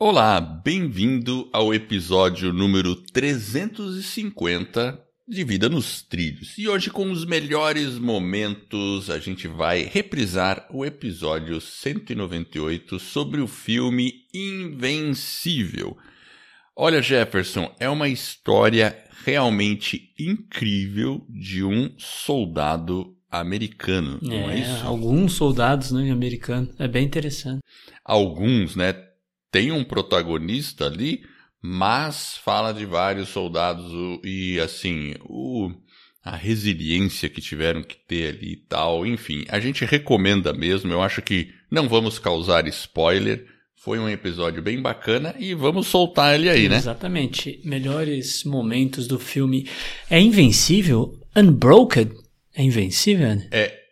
Olá, bem-vindo ao episódio número 350 de Vida nos Trilhos. E hoje, com os melhores momentos, a gente vai reprisar o episódio 198 sobre o filme Invencível. Olha, Jefferson, é uma história realmente incrível de um soldado americano, não é, é isso? Alguns soldados né, americanos. É bem interessante. Alguns, né? Tem um protagonista ali, mas fala de vários soldados e assim, o, a resiliência que tiveram que ter ali e tal. Enfim, a gente recomenda mesmo. Eu acho que não vamos causar spoiler. Foi um episódio bem bacana e vamos soltar ele aí, né? Exatamente. Melhores momentos do filme. É invencível? Unbroken? É invencível? É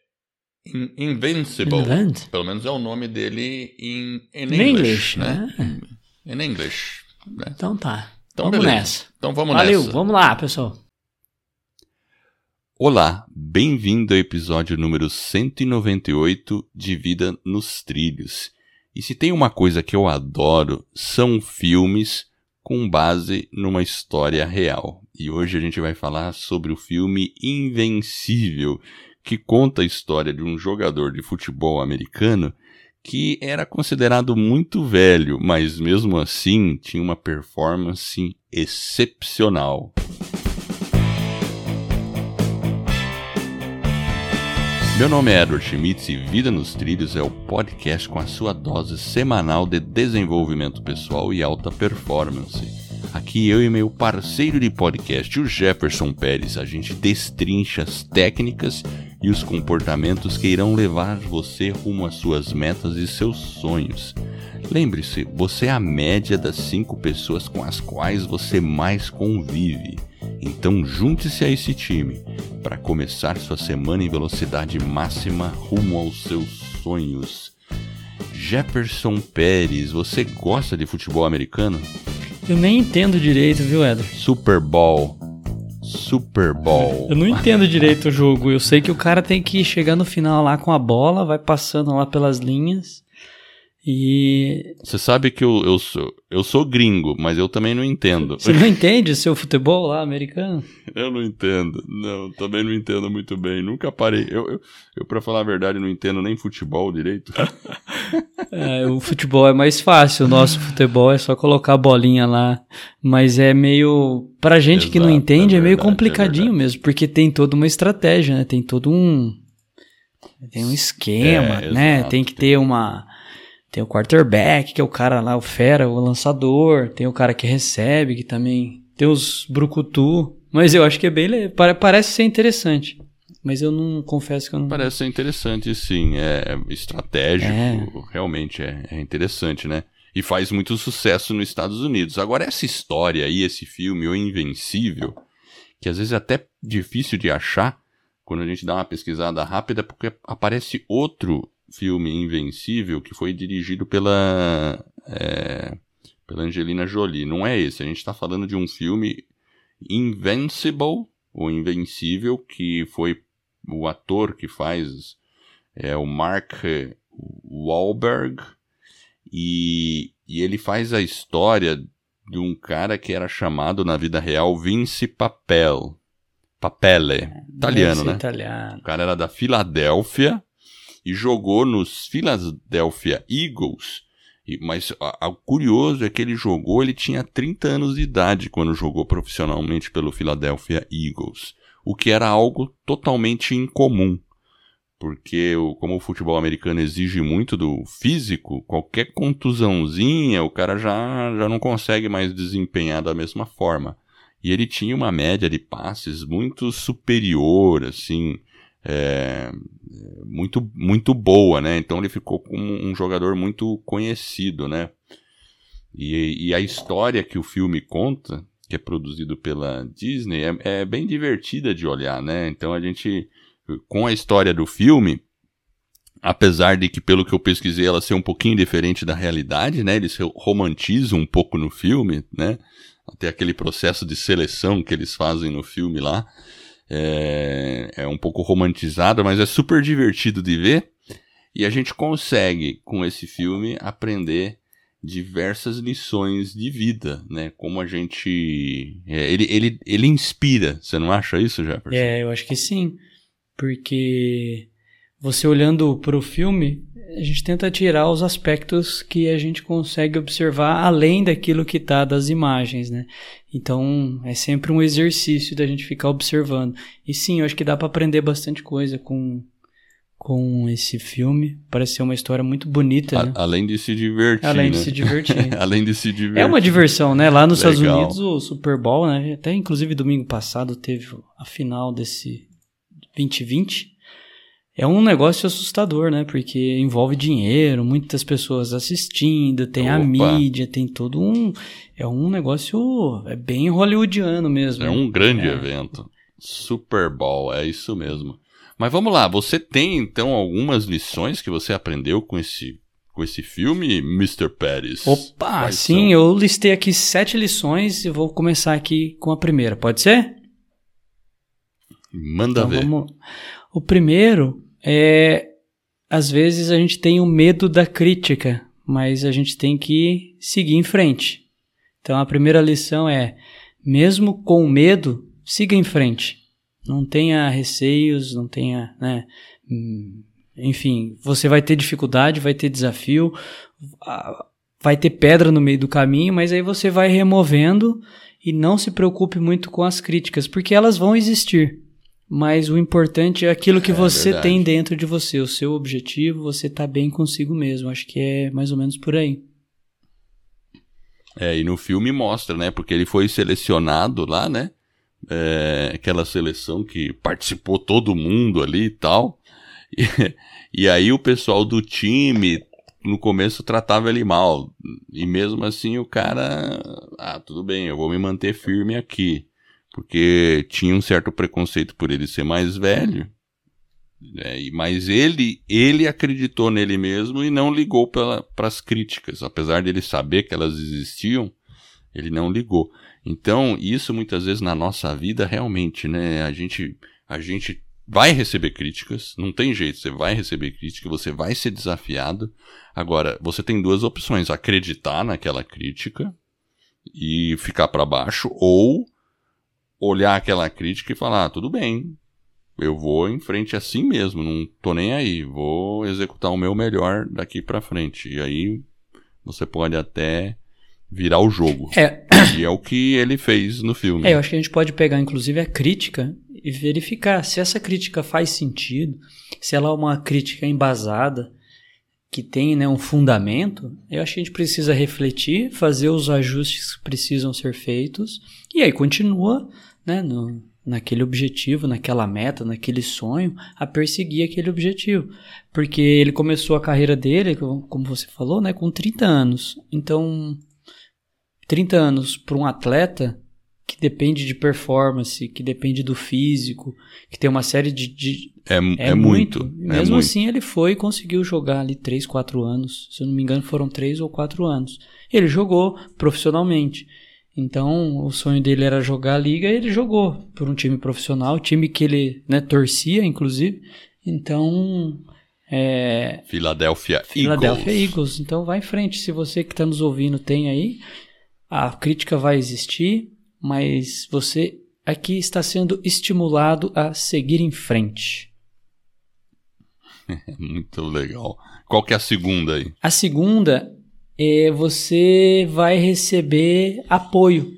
In Invincible. Invent? Pelo menos é o nome dele em in English, English, né? É. In English. Né? Então tá. Então, vamos beleza. nessa. Então vamos Valeu, nessa. vamos lá, pessoal. Olá, bem-vindo ao episódio número 198 de Vida nos Trilhos. E se tem uma coisa que eu adoro, são filmes com base numa história real. E hoje a gente vai falar sobre o filme Invencível, que conta a história de um jogador de futebol americano que era considerado muito velho, mas mesmo assim tinha uma performance excepcional. Meu nome é Edward Schmitz e Vida nos Trilhos é o podcast com a sua dose semanal de desenvolvimento pessoal e alta performance. Aqui eu e meu parceiro de podcast, o Jefferson Pérez, a gente destrincha as técnicas e os comportamentos que irão levar você rumo às suas metas e seus sonhos. Lembre-se, você é a média das cinco pessoas com as quais você mais convive. Então junte-se a esse time para começar sua semana em velocidade máxima rumo aos seus sonhos. Jefferson Pérez, você gosta de futebol americano? Eu nem entendo direito, viu, Edward? Super Bowl. Super Bowl. Eu não entendo direito o jogo. Eu sei que o cara tem que chegar no final lá com a bola, vai passando lá pelas linhas. E. Você sabe que eu, eu, sou, eu sou gringo, mas eu também não entendo. Você não entende o seu futebol lá americano? eu não entendo. Não, também não entendo muito bem. Nunca parei. Eu, eu, eu pra falar a verdade, não entendo nem futebol direito. é, o futebol é mais fácil. O nosso futebol é só colocar a bolinha lá. Mas é meio. Pra gente Exato, que não entende, é, verdade, é meio complicadinho é mesmo. Porque tem toda uma estratégia, né? Tem todo um. Tem um esquema, é, né? Exato, tem que ter uma tem o quarterback, que é o cara lá, o fera, o lançador. Tem o cara que recebe, que também. Tem os brucutu. Mas eu acho que é bem. Parece ser interessante. Mas eu não confesso que eu não. Parece ser interessante, sim. É estratégico. É. Realmente é, é interessante, né? E faz muito sucesso nos Estados Unidos. Agora, essa história aí, esse filme, O Invencível, que às vezes é até difícil de achar quando a gente dá uma pesquisada rápida, porque aparece outro filme Invencível que foi dirigido pela, é, pela Angelina Jolie. Não é esse, a gente está falando de um filme Invincible, ou Invencível, que foi o ator que faz é o Mark Wahlberg e, e ele faz a história de um cara que era chamado na vida real Vince Papel. Papele, italiano, né? Italiano. O cara era da Filadélfia e jogou nos Philadelphia Eagles. Mas o curioso é que ele jogou, ele tinha 30 anos de idade quando jogou profissionalmente pelo Philadelphia Eagles, o que era algo totalmente incomum. Porque, como o futebol americano exige muito do físico, qualquer contusãozinha o cara já, já não consegue mais desempenhar da mesma forma. E ele tinha uma média de passes muito superior, assim, é, muito, muito boa, né? Então ele ficou como um jogador muito conhecido, né? E, e, a história que o filme conta, que é produzido pela Disney, é, é, bem divertida de olhar, né? Então a gente, com a história do filme, apesar de que, pelo que eu pesquisei, ela ser um pouquinho diferente da realidade, né? Eles romantizam um pouco no filme, né? Até aquele processo de seleção que eles fazem no filme lá. É, é um pouco romantizado, mas é super divertido de ver. E a gente consegue, com esse filme, aprender diversas lições de vida, né? Como a gente. É, ele, ele, ele inspira, você não acha isso, Jefferson? É, eu acho que sim. Porque você olhando para o filme, a gente tenta tirar os aspectos que a gente consegue observar além daquilo que está das imagens, né? Então é sempre um exercício da gente ficar observando. E sim, eu acho que dá para aprender bastante coisa com com esse filme. Parece ser uma história muito bonita, A, né? Além de se divertir. Além né? de se divertir. além de se divertir. É uma diversão, né? Lá nos Legal. Estados Unidos, o Super Bowl, né? Até inclusive domingo passado teve a final desse 2020. É um negócio assustador, né? Porque envolve dinheiro, muitas pessoas assistindo, tem a Opa. mídia, tem todo um. É um negócio. É bem hollywoodiano mesmo. É um grande É. evento. Super Bowl, é isso mesmo. Mas vamos lá, você tem então algumas lições que você aprendeu com esse, com esse filme, Mr. Pérez? Opa, Quais sim, são? eu listei aqui sete lições e vou começar aqui com a primeira, pode ser? Manda Então ver. vamos. O primeiro é às vezes a gente tem o medo da crítica, mas a gente tem que seguir em frente. Então a primeira lição é: mesmo com medo, siga em frente. Não tenha receios, não tenha, né? hum, Enfim, você vai ter dificuldade, vai ter desafio, vai ter pedra no meio do caminho, mas aí você vai removendo e não se preocupe muito com as críticas, porque elas vão existir. Mas o importante é aquilo que É você verdade. tem dentro de você, o seu objetivo, você tá bem consigo mesmo. Acho que é mais ou menos por aí. É, e no filme mostra, né? Porque ele foi selecionado lá, né? É, aquela seleção que participou todo mundo ali e tal. E, e aí o pessoal do time, no começo, tratava ele mal. E mesmo assim o cara. Ah, tudo bem, eu vou me manter firme aqui. Porque tinha um certo preconceito por ele ser mais velho. né, mas ele, ele acreditou nele mesmo e não ligou para as críticas. Apesar dele saber que elas existiam, ele não ligou. Então, isso muitas vezes na nossa vida, realmente, né? A gente, a gente vai receber críticas, não tem jeito, você vai receber crítica, você vai ser desafiado. Agora, você tem duas opções: acreditar naquela crítica e ficar para baixo, ou olhar aquela crítica e falar: ah, tudo bem, eu vou em frente assim mesmo, não tô nem aí, vou executar o meu melhor daqui para frente. E aí você pode até virar o jogo. É, E é o que ele fez no filme. É, eu acho que a gente pode pegar, inclusive, a crítica e verificar se essa crítica faz sentido, se ela é uma crítica embasada, que tem né, um fundamento. Eu acho que a gente precisa refletir, fazer os ajustes que precisam ser feitos, e aí continua né, no, naquele objetivo, naquela meta, naquele sonho, a perseguir aquele objetivo. Porque ele começou a carreira dele, como você falou, né, com 30 anos. Então, 30 anos para um atleta que depende de performance, que depende do físico, que tem uma série de. de É, é, muito. E é Mesmo muito. assim, ele foi e conseguiu jogar ali 3, 4 anos. Se eu não me engano, foram 3 ou 4 anos. Ele jogou profissionalmente. Então, o sonho dele era jogar a liga e ele jogou por um time profissional, time que ele né, torcia, inclusive. Então, é, Philadelphia, Philadelphia Eagles. Eagles. Então vai em frente. Se você que está nos ouvindo tem aí, a crítica vai existir, mas você aqui está sendo estimulado a seguir em frente. Muito legal. Qual que é a segunda aí? A segunda é você vai receber apoio.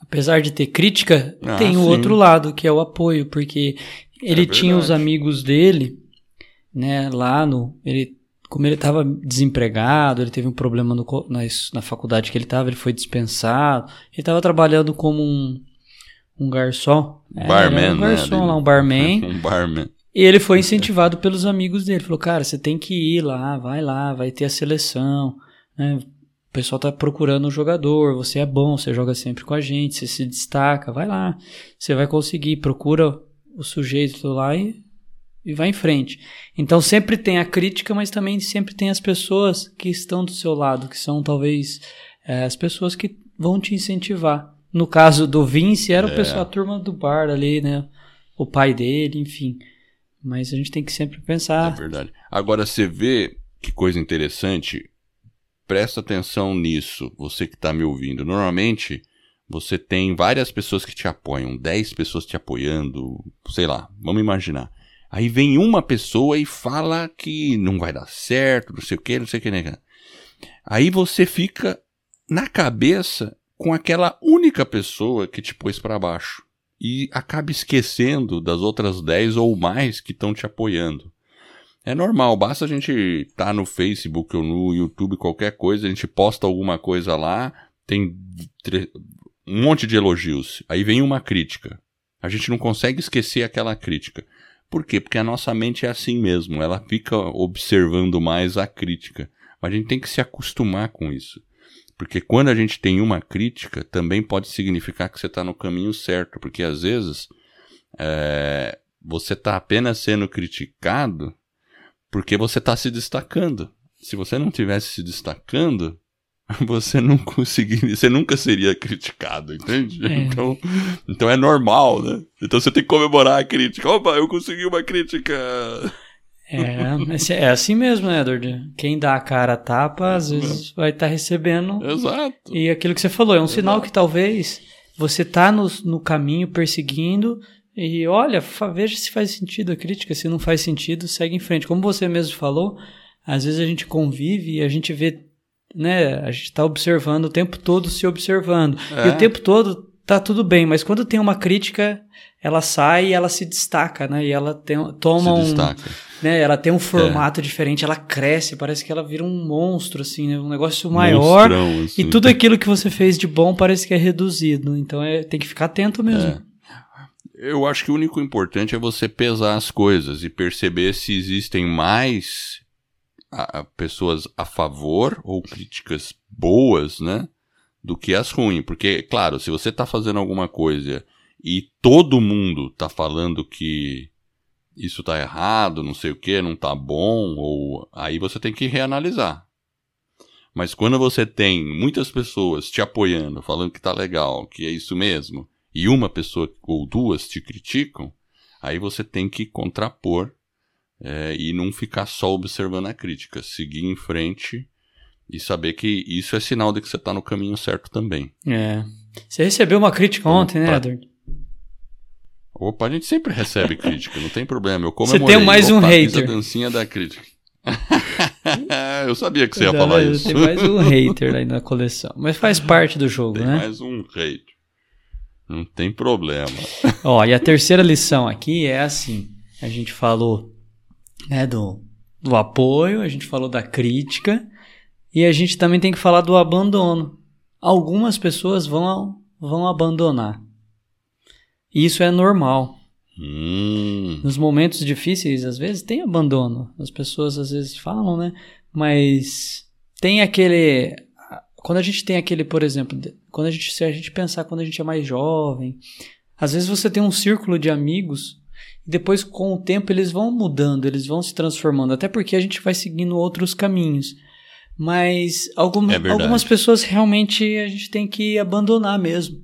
Apesar de ter crítica, Ah, tem o sim. outro lado, que é o apoio, porque ele É tinha os amigos dele, né, lá no. Ele, como ele estava desempregado, ele teve um problema no na, na faculdade que ele estava, ele foi dispensado. Ele estava trabalhando como um, um garçom. É, barman, era um né? garçom ali. lá, um barman. Um barman. E ele foi incentivado pelos amigos dele. Falou, cara, você tem que ir lá, vai lá, vai ter a seleção. né? O pessoal tá procurando um jogador, você é bom, você joga sempre com a gente, você se destaca, vai lá. Você vai conseguir, procura o sujeito lá e, e vai em frente. Então sempre tem a crítica, mas também sempre tem as pessoas que estão do seu lado, que são talvez é, as pessoas que vão te incentivar. No caso do Vince, era o É. pessoal, a turma do bar ali, né? O pai dele, enfim. Mas a gente tem que sempre É pensar. verdade. Agora você vê que coisa interessante. presta atenção nisso, você que está me ouvindo. Normalmente, você tem várias pessoas que te apoiam, 10 pessoas te apoiando, sei lá, vamos imaginar. Aí vem uma pessoa e fala que não vai dar certo, não sei o que, não sei o que, né? Aí você fica na cabeça com aquela única pessoa que te pôs para baixo e acaba esquecendo das outras 10 ou mais que estão te apoiando. É normal, basta a gente estar tá no Facebook ou no YouTube, qualquer coisa, a gente posta alguma coisa lá, tem um monte de elogios. Aí vem uma crítica. A gente não consegue esquecer aquela crítica. Por quê? Porque a nossa mente é assim mesmo, ela fica observando mais a crítica. Mas a gente tem que se acostumar com isso. Porque quando a gente tem uma crítica, também pode significar que você está no caminho certo. Porque às vezes é, você está apenas sendo criticado porque você está se destacando. Se você não tivesse se destacando, você não conseguiria, você nunca seria criticado, entende? É. Então, então é normal, né? Então você tem que comemorar a crítica. Opa, eu consegui uma crítica. É, é assim mesmo, né, Edward? Quem dá a cara a tapa, às vezes vai estar tá recebendo. Exato. E aquilo que você falou, é um Exato. sinal que talvez você tá no, no caminho perseguindo e olha, veja se faz sentido a crítica. Se não faz sentido, segue em frente. Como você mesmo falou, às vezes a gente convive e a gente vê né? A gente está observando o tempo todo se observando. É. E o tempo todo tá tudo bem, mas quando tem uma crítica, ela sai e ela se destaca, né? E ela tem, toma um. Né? Ela tem um formato é. diferente, ela cresce, parece que ela vira um monstro, assim, né? Um negócio maior. Monstrão, assim. E tudo aquilo que você fez de bom parece que é reduzido. Então é, tem que ficar atento mesmo. É. Eu acho que o único importante é você pesar as coisas e perceber se existem mais a, a pessoas a favor ou críticas boas, né? Do que as ruins. Porque, claro, se você está fazendo alguma coisa e todo mundo está falando que isso está errado, não sei o que, não está bom, ou aí você tem que reanalisar. Mas quando você tem muitas pessoas te apoiando, falando que está legal, que é isso mesmo, e uma pessoa ou duas te criticam, aí você tem que contrapor é, e não ficar só observando a crítica, seguir em frente e saber que isso é sinal de que você está no caminho certo também. É. Você recebeu uma crítica então, ontem, né, Edward? Opa, a gente sempre recebe crítica, não tem problema. Eu comemorei. Você tem mais um Opa, hater. a dancinha da crítica. eu sabia que você ia falar isso. Tem mais um hater aí na coleção. Mas faz parte do jogo, tem né? mais um hater. Não tem problema. Ó, e a terceira lição aqui é assim: a gente falou né, do, do apoio, a gente falou da crítica e a gente também tem que falar do abandono. Algumas pessoas vão, vão abandonar. Isso é normal. Hum. Nos momentos difíceis, às vezes tem abandono. As pessoas às vezes falam, né? Mas tem aquele. Quando a gente tem aquele, por exemplo, quando a gente, se a gente pensar quando a gente é mais jovem, às vezes você tem um círculo de amigos depois, com o tempo, eles vão mudando, eles vão se transformando, até porque a gente vai seguindo outros caminhos. Mas alguma, é algumas pessoas realmente a gente tem que abandonar mesmo.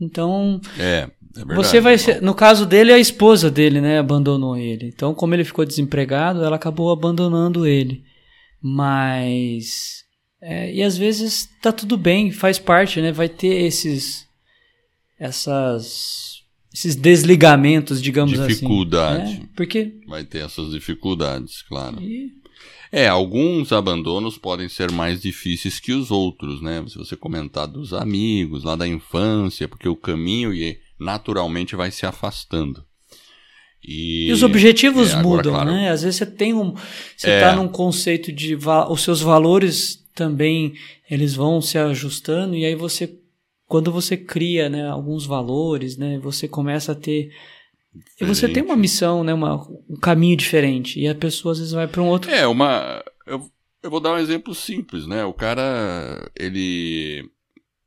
Então, é, é verdade, você vai ser, no caso dele, a esposa dele, né, abandonou ele. Então, como ele ficou desempregado, ela acabou abandonando ele. Mas é, e às vezes tá tudo bem, faz parte, né? Vai ter esses essas esses desligamentos, digamos Dificuldade. assim. Dificuldade. É, porque... Vai ter essas dificuldades, claro. E... É, alguns abandonos podem ser mais difíceis que os outros, né? Se você comentar dos amigos, lá da infância, porque o caminho naturalmente vai se afastando. E, e os objetivos é, agora, mudam, claro, né? Às vezes você tem um. Você está é, num conceito de. Os seus valores também eles vão se ajustando, e aí você quando você cria né, alguns valores, né, você começa a ter. E você tem uma missão, né, uma, um caminho diferente. E a pessoa às vezes vai para um outro. É, uma. Eu, eu vou dar um exemplo simples, né? O cara, ele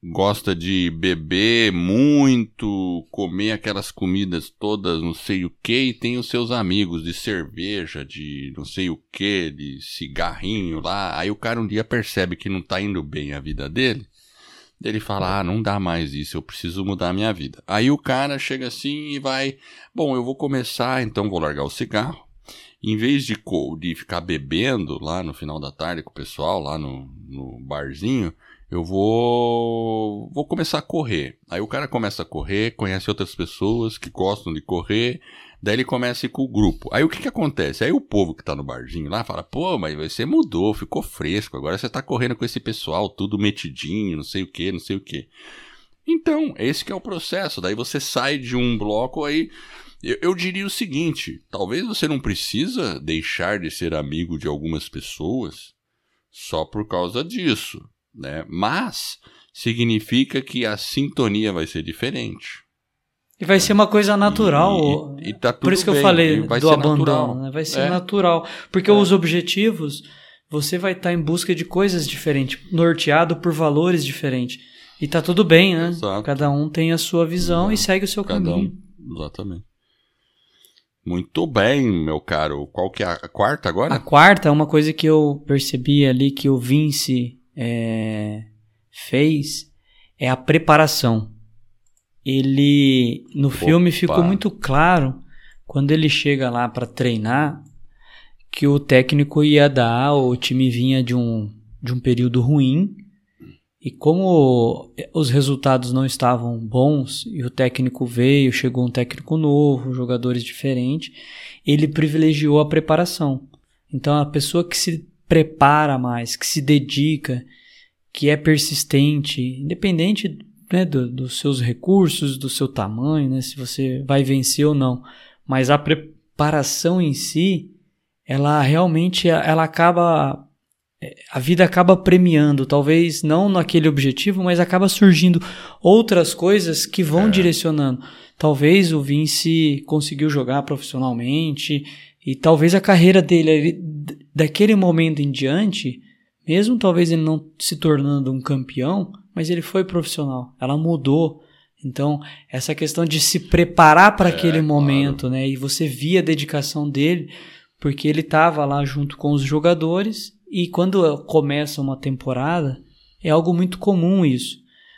gosta de beber muito, comer aquelas comidas todas, não sei o que, e tem os seus amigos de cerveja, de não sei o que, de cigarrinho lá. Aí o cara um dia percebe que não tá indo bem a vida dele. Ele fala: Ah, não dá mais isso, eu preciso mudar a minha vida. Aí o cara chega assim e vai: Bom, eu vou começar, então vou largar o cigarro em vez de, de ficar bebendo lá no final da tarde com o pessoal, lá no, no barzinho, eu vou vou começar a correr. Aí o cara começa a correr, conhece outras pessoas que gostam de correr, daí ele começa com o grupo. Aí o que que acontece? Aí o povo que tá no barzinho lá fala: "Pô, mas você mudou, ficou fresco, agora você tá correndo com esse pessoal tudo metidinho, não sei o que, não sei o que". Então, esse que é o processo. Daí você sai de um bloco aí eu, eu diria o seguinte: talvez você não precisa deixar de ser amigo de algumas pessoas só por causa disso, né? Mas significa que a sintonia vai ser diferente. E vai ser uma coisa natural. E, e, e tá Por isso que bem, eu falei do abandono. Né? Vai ser é. natural. Porque é. os objetivos, você vai estar tá em busca de coisas diferentes, norteado por valores diferentes. E tá tudo bem, né? Exato. Cada um tem a sua visão Exato. e segue o seu Cada caminho. Um. Exatamente. Muito bem, meu caro. Qual que é a quarta agora? A quarta é uma coisa que eu percebi ali que o Vince é, fez é a preparação. Ele no Opa. filme ficou muito claro quando ele chega lá para treinar que o técnico ia dar, o time vinha de um de um período ruim e como os resultados não estavam bons e o técnico veio, chegou um técnico novo, jogadores diferentes, ele privilegiou a preparação. Então a pessoa que se prepara mais, que se dedica, que é persistente, independente né, do, dos seus recursos, do seu tamanho, né, se você vai vencer ou não, mas a preparação em si, ela realmente ela acaba é, a vida acaba premiando, talvez não naquele objetivo, mas acaba surgindo outras coisas que vão é. direcionando. Talvez o Vince conseguiu jogar profissionalmente e talvez a carreira dele daquele momento em diante, mesmo talvez ele não se tornando um campeão, mas ele foi profissional. Ela mudou. Então, essa questão de se preparar para é, aquele momento, claro. né? E você via a dedicação dele, porque ele estava lá junto com os jogadores e quando começa uma temporada, é algo muito comum isso.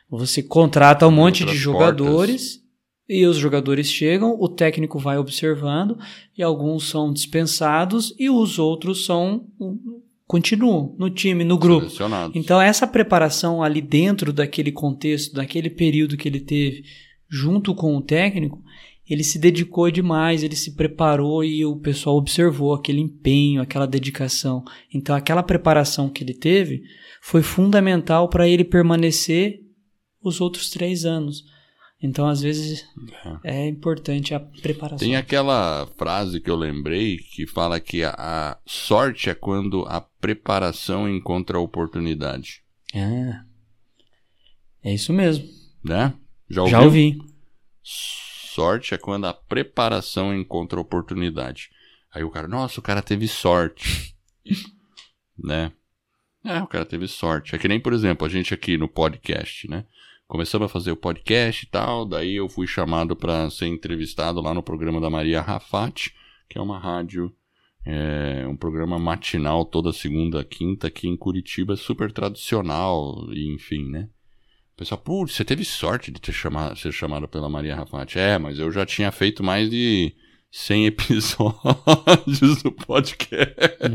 Você contrata um monte de jogadores portas. e os jogadores chegam, o técnico vai observando e alguns são dispensados e os outros são continuam no time, no grupo. Então essa preparação ali dentro daquele contexto, daquele período que ele teve junto com o técnico, ele se dedicou demais, ele se preparou e o pessoal observou aquele empenho, aquela dedicação. Então, aquela preparação que ele teve foi fundamental para ele permanecer os outros três anos. Então, às vezes, é. é importante a preparação. Tem aquela frase que eu lembrei que fala que a, a sorte é quando a preparação encontra a oportunidade. É. É isso mesmo. Né? Já ouviu? Já ouvi sorte é quando a preparação encontra oportunidade. Aí o cara, nossa, o cara teve sorte. né? É, o cara teve sorte. É que nem, por exemplo, a gente aqui no podcast, né? Começamos a fazer o podcast e tal, daí eu fui chamado para ser entrevistado lá no programa da Maria Rafati, que é uma rádio, é, um programa matinal toda segunda, quinta aqui em Curitiba, super tradicional, e enfim, né? pessoal, putz, você teve sorte de ter chamado, ser chamado pela Maria Rafati. É, mas eu já tinha feito mais de 100 episódios do podcast. É.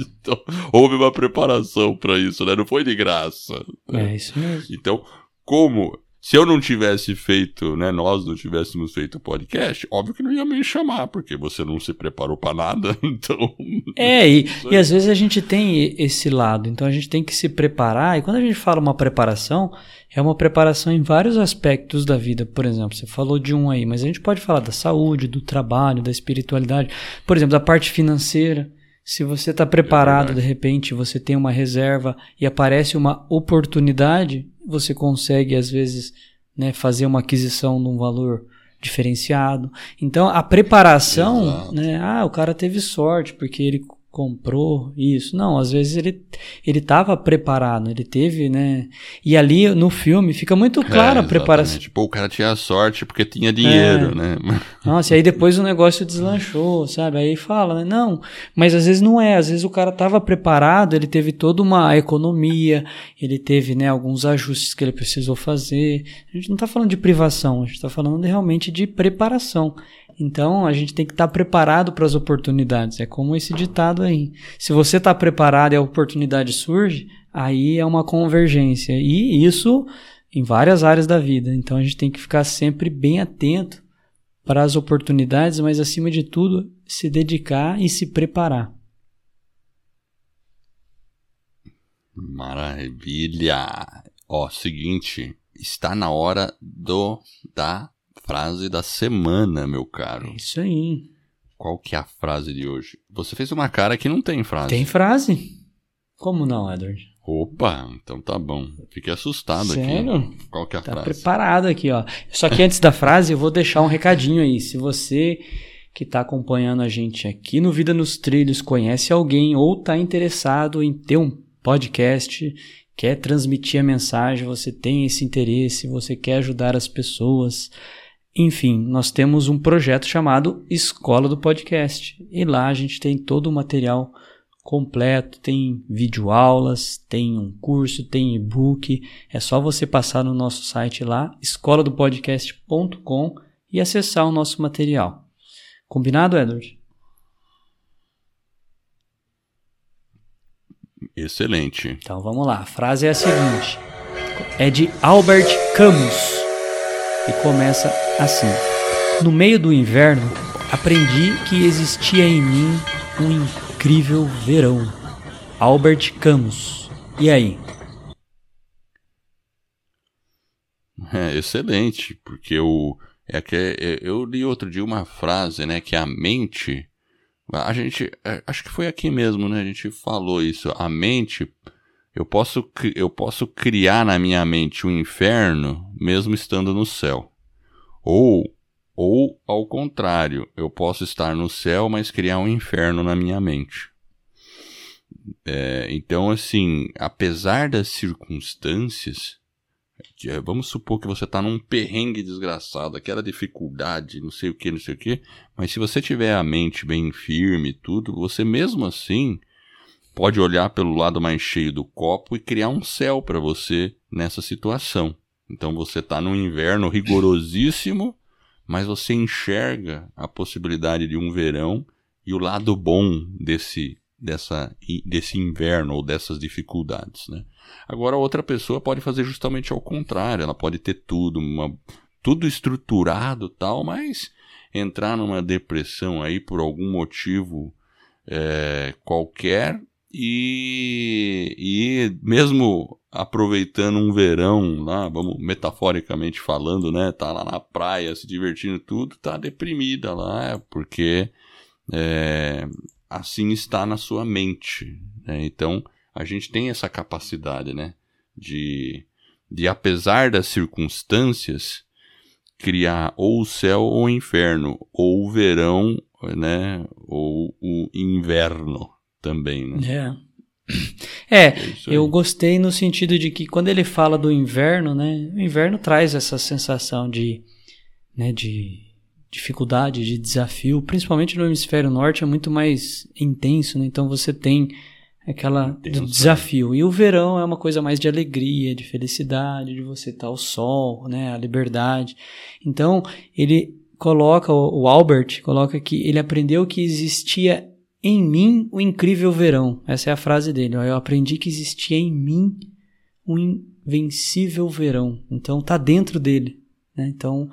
Então, houve uma preparação para isso, né? Não foi de graça. Né? É isso mesmo. Então, como se eu não tivesse feito, né, nós não tivéssemos feito o podcast, óbvio que não ia me chamar, porque você não se preparou para nada, então... É, e, e às vezes a gente tem esse lado, então a gente tem que se preparar, e quando a gente fala uma preparação, é uma preparação em vários aspectos da vida, por exemplo, você falou de um aí, mas a gente pode falar da saúde, do trabalho, da espiritualidade, por exemplo, da parte financeira, se você está preparado, é de repente você tem uma reserva e aparece uma oportunidade, você consegue às vezes né, fazer uma aquisição de um valor diferenciado. Então a preparação, né, ah, o cara teve sorte porque ele comprou isso. Não, às vezes ele ele estava preparado, ele teve, né? E ali no filme fica muito claro é, a preparação. Tipo, o cara tinha sorte porque tinha dinheiro, é. né? Nossa, e aí depois o negócio deslanchou, sabe? Aí fala, né? Não, mas às vezes não é, às vezes o cara estava preparado, ele teve toda uma economia, ele teve, né, alguns ajustes que ele precisou fazer. A gente não está falando de privação, a gente está falando realmente de preparação. Então a gente tem que estar tá preparado para as oportunidades. É como esse ditado aí. Se você está preparado e a oportunidade surge, aí é uma convergência. E isso em várias áreas da vida. Então a gente tem que ficar sempre bem atento para as oportunidades, mas acima de tudo, se dedicar e se preparar. Maravilha! Ó, seguinte, está na hora do da frase da semana, meu caro. É isso aí. Qual que é a frase de hoje? Você fez uma cara que não tem frase. Tem frase? Como não, Edward? Opa, então tá bom. Fiquei assustado Sério? aqui. Qual que é a tá frase? preparado aqui, ó. Só que antes da frase, eu vou deixar um recadinho aí. Se você que está acompanhando a gente aqui no Vida nos Trilhos conhece alguém ou está interessado em ter um podcast, quer transmitir a mensagem, você tem esse interesse, você quer ajudar as pessoas. Enfim, nós temos um projeto chamado Escola do Podcast. E lá a gente tem todo o material completo, tem videoaulas, tem um curso, tem e-book. É só você passar no nosso site lá, escoladopodcast.com e acessar o nosso material. Combinado, Edward? Excelente. Então vamos lá. A frase é a seguinte: é de Albert Camus e começa assim: No meio do inverno, aprendi que existia em mim um incrível verão. Albert Camus. E aí? É excelente, porque o é que é, eu li outro dia uma frase, né, que a mente a gente, é, acho que foi aqui mesmo, né? A gente falou isso. A mente, eu posso, eu posso criar na minha mente um inferno mesmo estando no céu. Ou, ou ao contrário, eu posso estar no céu, mas criar um inferno na minha mente. É, então, assim, apesar das circunstâncias, é, vamos supor que você está num perrengue desgraçado, aquela dificuldade, não sei o que, não sei o que, mas se você tiver a mente bem firme e tudo, você mesmo assim pode olhar pelo lado mais cheio do copo e criar um céu para você nessa situação. Então você está num inverno rigorosíssimo, mas você enxerga a possibilidade de um verão e o lado bom desse dessa, desse inverno ou dessas dificuldades, né? Agora outra pessoa pode fazer justamente ao contrário, ela pode ter tudo, uma, tudo estruturado tal, mas entrar numa depressão aí por algum motivo é, qualquer e, e mesmo aproveitando um verão lá, vamos metaforicamente falando, né, tá lá na praia se divertindo tudo, tá deprimida lá, porque é, assim está na sua mente. Né? Então, a gente tem essa capacidade, né? De, de apesar das circunstâncias, criar ou o céu ou o inferno, ou o verão, né? Ou o inverno também, né? É. É, é eu gostei no sentido de que quando ele fala do inverno, né? O inverno traz essa sensação de, né, de dificuldade, de desafio, principalmente no hemisfério norte é muito mais intenso, né? Então você tem aquela do desafio. E o verão é uma coisa mais de alegria, de felicidade, de você estar ao sol, né, a liberdade. Então, ele coloca o Albert coloca que ele aprendeu que existia em mim o incrível verão. Essa é a frase dele. Eu aprendi que existia em mim um invencível verão. Então tá dentro dele. Né? Então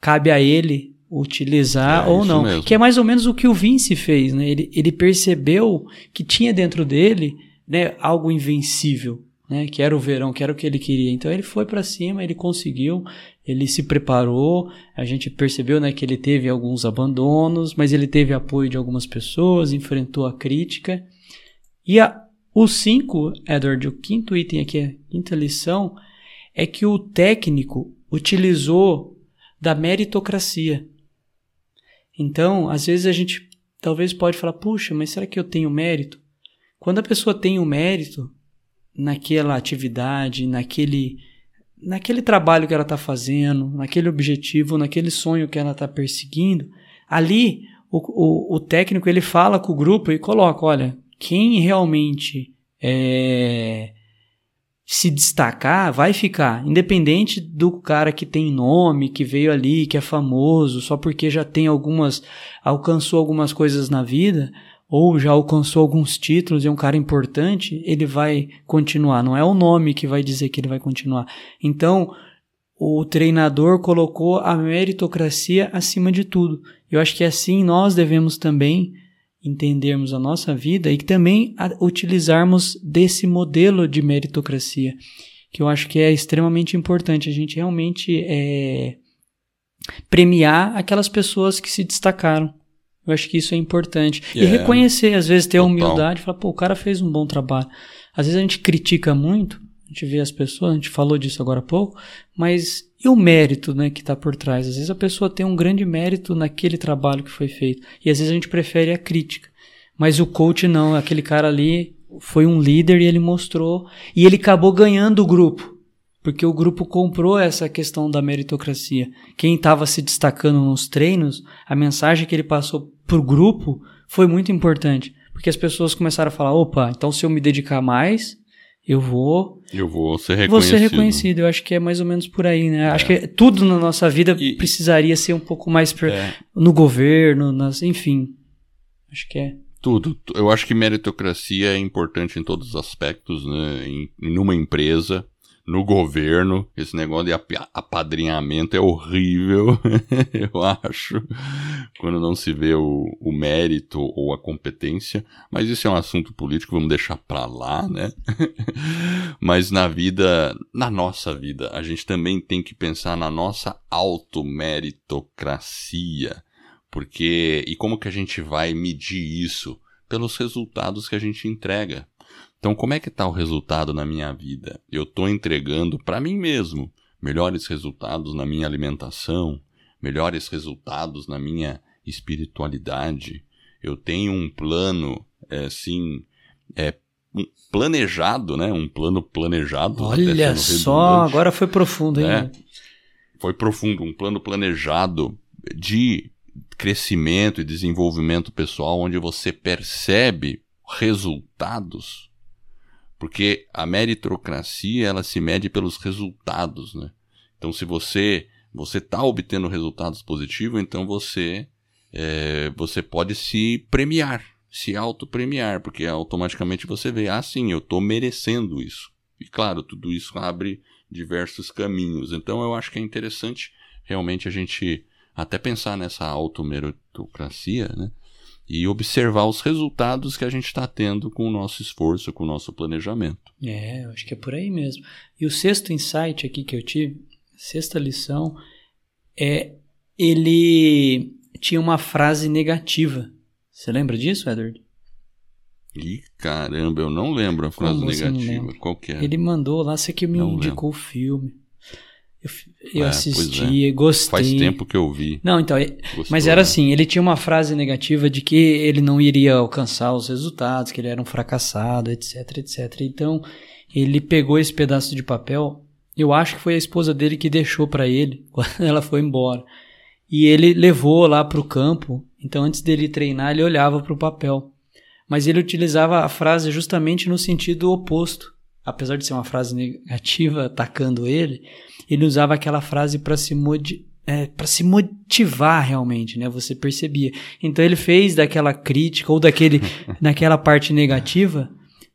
cabe a ele utilizar é, ou não. Mesmo. Que é mais ou menos o que o Vince fez, né? Ele, ele percebeu que tinha dentro dele né, algo invencível, né? Que era o verão, que era o que ele queria. Então ele foi para cima, ele conseguiu, ele se preparou. A gente percebeu, né, que ele teve alguns abandonos, mas ele teve apoio de algumas pessoas, enfrentou a crítica. E a, o 5, Edward, o quinto item aqui, a quinta lição, é que o técnico utilizou da meritocracia. Então, às vezes a gente talvez pode falar, puxa, mas será que eu tenho mérito? Quando a pessoa tem o um mérito naquela atividade, naquele, naquele trabalho que ela está fazendo, naquele objetivo, naquele sonho que ela está perseguindo, ali o, o, o, técnico ele fala com o grupo e coloca, olha, quem realmente é, se destacar, vai ficar. Independente do cara que tem nome, que veio ali, que é famoso, só porque já tem algumas. alcançou algumas coisas na vida, ou já alcançou alguns títulos e é um cara importante, ele vai continuar. Não é o nome que vai dizer que ele vai continuar. Então, o treinador colocou a meritocracia acima de tudo. Eu acho que assim nós devemos também entendermos a nossa vida e também utilizarmos desse modelo de meritocracia, que eu acho que é extremamente importante a gente realmente é, premiar aquelas pessoas que se destacaram. Eu acho que isso é importante. Yeah. E reconhecer, às vezes, ter a humildade e falar, pô, o cara fez um bom trabalho. Às vezes a gente critica muito, a gente vê as pessoas, a gente falou disso agora há pouco, mas e o mérito né, que está por trás? Às vezes a pessoa tem um grande mérito naquele trabalho que foi feito, e às vezes a gente prefere a crítica. Mas o coach não, aquele cara ali foi um líder e ele mostrou, e ele acabou ganhando o grupo, porque o grupo comprou essa questão da meritocracia. Quem estava se destacando nos treinos, a mensagem que ele passou para o grupo foi muito importante, porque as pessoas começaram a falar: opa, então se eu me dedicar mais, eu vou. Eu vou ser reconhecido. Vou ser reconhecido. Eu acho que é mais ou menos por aí, né? É. Acho que tudo na nossa vida e, precisaria ser um pouco mais per... é. no governo, nas, enfim. Acho que é. Tudo. Eu acho que meritocracia é importante em todos os aspectos, né? Em, em uma empresa, no governo. Esse negócio de apadrinhamento é horrível, eu acho, quando não se vê o, o, mérito ou a competência. Mas isso é um assunto político, vamos deixar pra lá, né? Mas na vida, na nossa vida, a gente também tem que pensar na nossa automeritocracia. Porque, e como que a gente vai medir isso? Pelos resultados que a gente entrega. Então, como é que está o resultado na minha vida? Eu estou entregando para mim mesmo melhores resultados na minha alimentação, melhores resultados na minha espiritualidade. Eu tenho um plano, é, assim, é, planejado, né? Um plano planejado. Olha só, agora foi profundo, hein? Né? Foi profundo, um plano planejado de crescimento e desenvolvimento pessoal, onde você percebe resultados porque a meritocracia ela se mede pelos resultados, né? Então, se você você está obtendo resultados positivos, então você é, você pode se premiar, se auto-premiar, porque automaticamente você vê, ah, sim, eu estou merecendo isso. E claro, tudo isso abre diversos caminhos. Então, eu acho que é interessante realmente a gente até pensar nessa auto-meritocracia, né? E observar os resultados que a gente está tendo com o nosso esforço, com o nosso planejamento. É, eu acho que é por aí mesmo. E o sexto insight aqui que eu tive, sexta lição, é ele tinha uma frase negativa. Você lembra disso, Edward? Ih, caramba, eu não lembro a frase negativa. Qual que é? Ele mandou lá, você que me não indicou lembro. o filme. Eu, eu é, assisti, é. gostei. Faz tempo que eu vi. Não, então, mas era né? assim, ele tinha uma frase negativa de que ele não iria alcançar os resultados, que ele era um fracassado, etc, etc. Então, ele pegou esse pedaço de papel, eu acho que foi a esposa dele que deixou para ele quando ela foi embora. E ele levou lá para o campo, então antes dele treinar, ele olhava para o papel. Mas ele utilizava a frase justamente no sentido oposto. Apesar de ser uma frase negativa atacando ele, ele usava aquela frase para se é, para se motivar realmente, né? Você percebia. Então ele fez daquela crítica ou daquele naquela parte negativa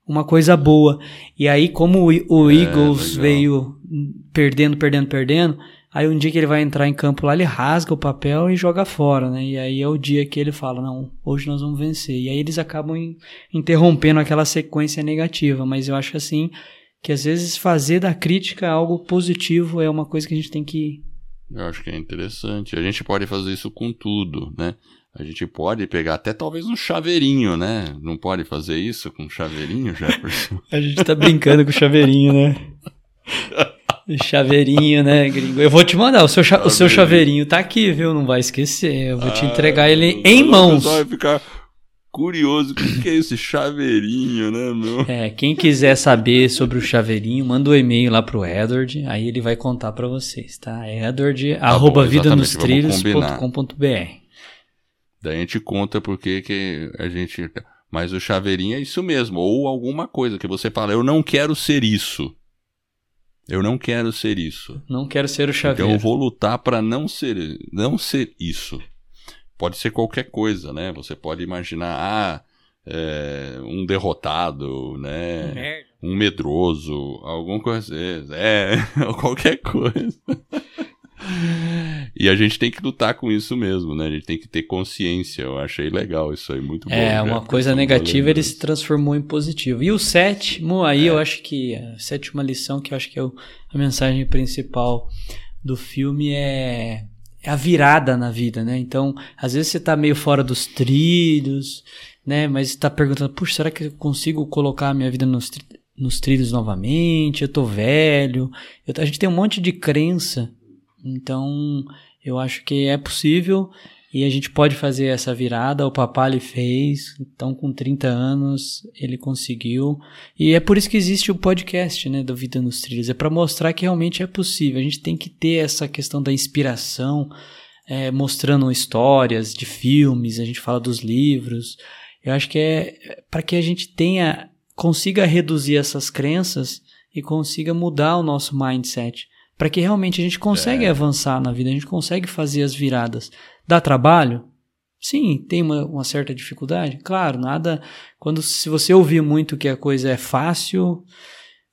uma coisa boa. E aí como o, o é, Eagles veio perdendo, perdendo, perdendo, aí um dia que ele vai entrar em campo lá, ele rasga o papel e joga fora, né? E aí é o dia que ele fala, não, hoje nós vamos vencer. E aí eles acabam interrompendo aquela sequência negativa, mas eu acho assim que às vezes fazer da crítica algo positivo é uma coisa que a gente tem que. Eu acho que é interessante. A gente pode fazer isso com tudo, né? A gente pode pegar até talvez um chaveirinho, né? Não pode fazer isso com chaveirinho, Jefferson? a gente tá brincando com chaveirinho, né? Chaveirinho, né, gringo? Eu vou te mandar, o seu, cha o seu chaveirinho tá aqui, viu? Não vai esquecer. Eu vou te ah, entregar ele em mãos. Vai ficar curioso, o que é esse chaveirinho, né, meu? É, quem quiser saber sobre o chaveirinho, manda um e-mail lá pro Edward, aí ele vai contar para vocês, tá? Edward, tá arroba vidanostrilhos.com.br Daí a gente conta porque que a gente... Mas o chaveirinho é isso mesmo, ou alguma coisa que você fala, eu não quero ser isso. Eu não quero ser isso. Não quero ser o Xavier. Então eu vou lutar para não ser, não ser isso. Pode ser qualquer coisa, né? Você pode imaginar, ah, é, um derrotado, né? Um medroso, alguma coisa. É, qualquer coisa. E a gente tem que lutar com isso mesmo, né? A gente tem que ter consciência. Eu achei legal isso aí, muito bom. É, uma coisa negativa ele se transformou em positivo. E o sétimo, aí é. eu acho que a sétima lição, que eu acho que é a mensagem principal do filme é, é a virada na vida, né? Então, às vezes você tá meio fora dos trilhos, né? Mas está perguntando, puxa, será que eu consigo colocar a minha vida nos, nos trilhos novamente? Eu tô velho. Eu, a gente tem um monte de crença então, eu acho que é possível e a gente pode fazer essa virada. O papá ele fez, então com 30 anos ele conseguiu. E é por isso que existe o podcast, né, do Vida nos Trilhos. É para mostrar que realmente é possível. A gente tem que ter essa questão da inspiração, é, mostrando histórias de filmes, a gente fala dos livros. Eu acho que é para que a gente tenha consiga reduzir essas crenças e consiga mudar o nosso mindset para que realmente a gente consegue é. avançar na vida, a gente consegue fazer as viradas. Dá trabalho? Sim, tem uma, uma, certa dificuldade. Claro, nada. Quando se você ouvir muito que a coisa é fácil,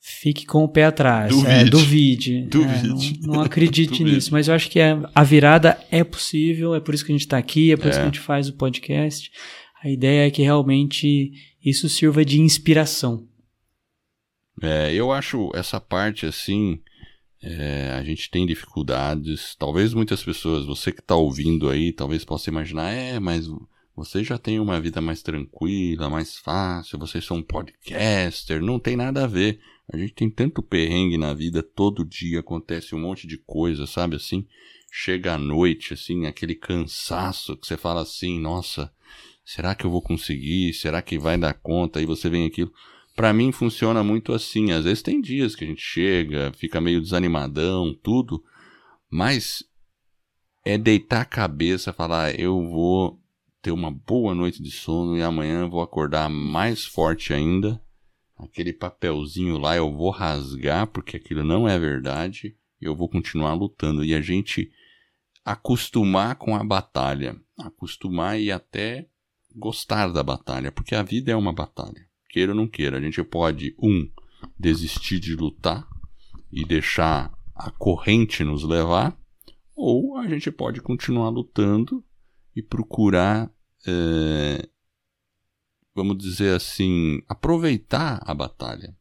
fique com o pé atrás. Duvide. É, duvide. duvide. É, não, não, acredite duvide. nisso. Mas eu acho que é, a virada é possível, é por isso que a gente está aqui, é por isso que a é. gente faz o podcast. A ideia é que realmente isso sirva de inspiração. É, eu acho essa parte assim é, a gente tem dificuldades. Talvez muitas pessoas, você que está ouvindo aí, talvez possa imaginar, é, mas você já tem uma vida mais tranquila, mais fácil, vocês são um podcaster, não tem nada a ver. A gente tem tanto perrengue na vida, todo dia acontece um monte de coisa, sabe assim? Chega à noite, assim, aquele cansaço que você fala assim, nossa, será que eu vou conseguir? Será que vai dar conta? Aí você vem aquilo para mim funciona muito assim. Às vezes tem dias que a gente chega, fica meio desanimadão, tudo, mas é deitar a cabeça, falar eu vou ter uma boa noite de sono e amanhã vou acordar mais forte ainda. Aquele papelzinho lá eu vou rasgar porque aquilo não é verdade e eu vou continuar lutando e a gente acostumar com a batalha, acostumar e até gostar da batalha, porque a vida é uma batalha queira ou não queira. A gente pode, um, desistir de lutar e deixar a corrente nos levar, ou a gente pode continuar lutando e procurar, é, vamos dizer assim, aproveitar a batalha,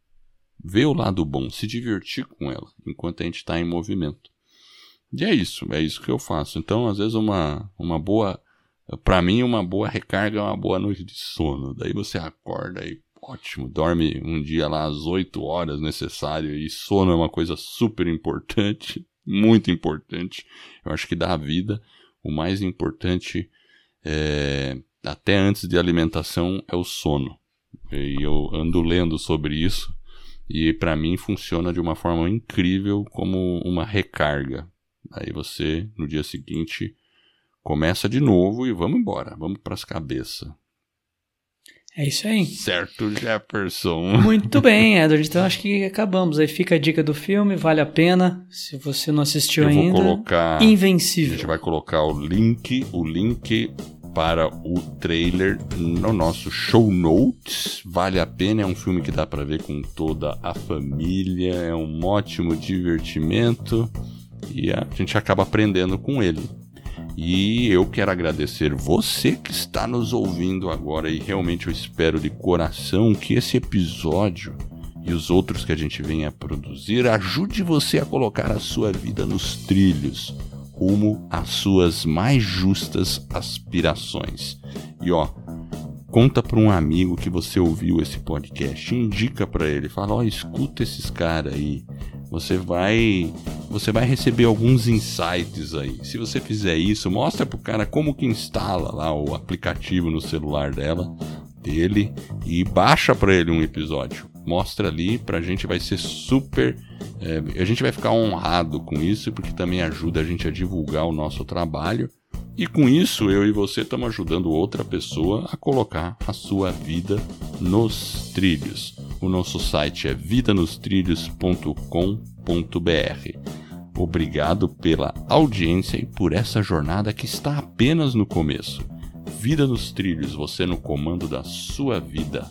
ver o lado bom, se divertir com ela enquanto a gente está em movimento. E é isso, é isso que eu faço. Então, às vezes, uma, uma boa. Para mim, uma boa recarga é uma boa noite de sono. Daí você acorda e ótimo, dorme um dia lá às 8 horas necessário e sono é uma coisa super importante, muito importante. Eu acho que da vida o mais importante é, até antes de alimentação é o sono. E eu ando lendo sobre isso e para mim funciona de uma forma incrível como uma recarga. Aí você no dia seguinte começa de novo e vamos embora, vamos para as cabeças. É isso aí. Certo, Jefferson. Muito bem, Edward. Então acho que acabamos. Aí fica a dica do filme, vale a pena. Se você não assistiu Eu ainda. Vou colocar. Invencível. A gente vai colocar o link, o link para o trailer no nosso show notes. Vale a pena, é um filme que dá para ver com toda a família, é um ótimo divertimento e a gente acaba aprendendo com ele. E eu quero agradecer você que está nos ouvindo agora e realmente eu espero de coração que esse episódio e os outros que a gente venha a produzir ajude você a colocar a sua vida nos trilhos rumo às suas mais justas aspirações. E ó, conta para um amigo que você ouviu esse podcast, indica para ele, fala, ó, escuta esses caras aí você vai você vai receber alguns insights aí. Se você fizer isso, mostra pro cara como que instala lá o aplicativo no celular dela, dele e baixa para ele um episódio. Mostra ali, pra gente vai ser super. É, a gente vai ficar honrado com isso, porque também ajuda a gente a divulgar o nosso trabalho. E com isso, eu e você estamos ajudando outra pessoa a colocar a sua vida nos trilhos. O nosso site é vidanostrilhos.com.br. Obrigado pela audiência e por essa jornada que está apenas no começo. Vida nos trilhos, você no comando da sua vida.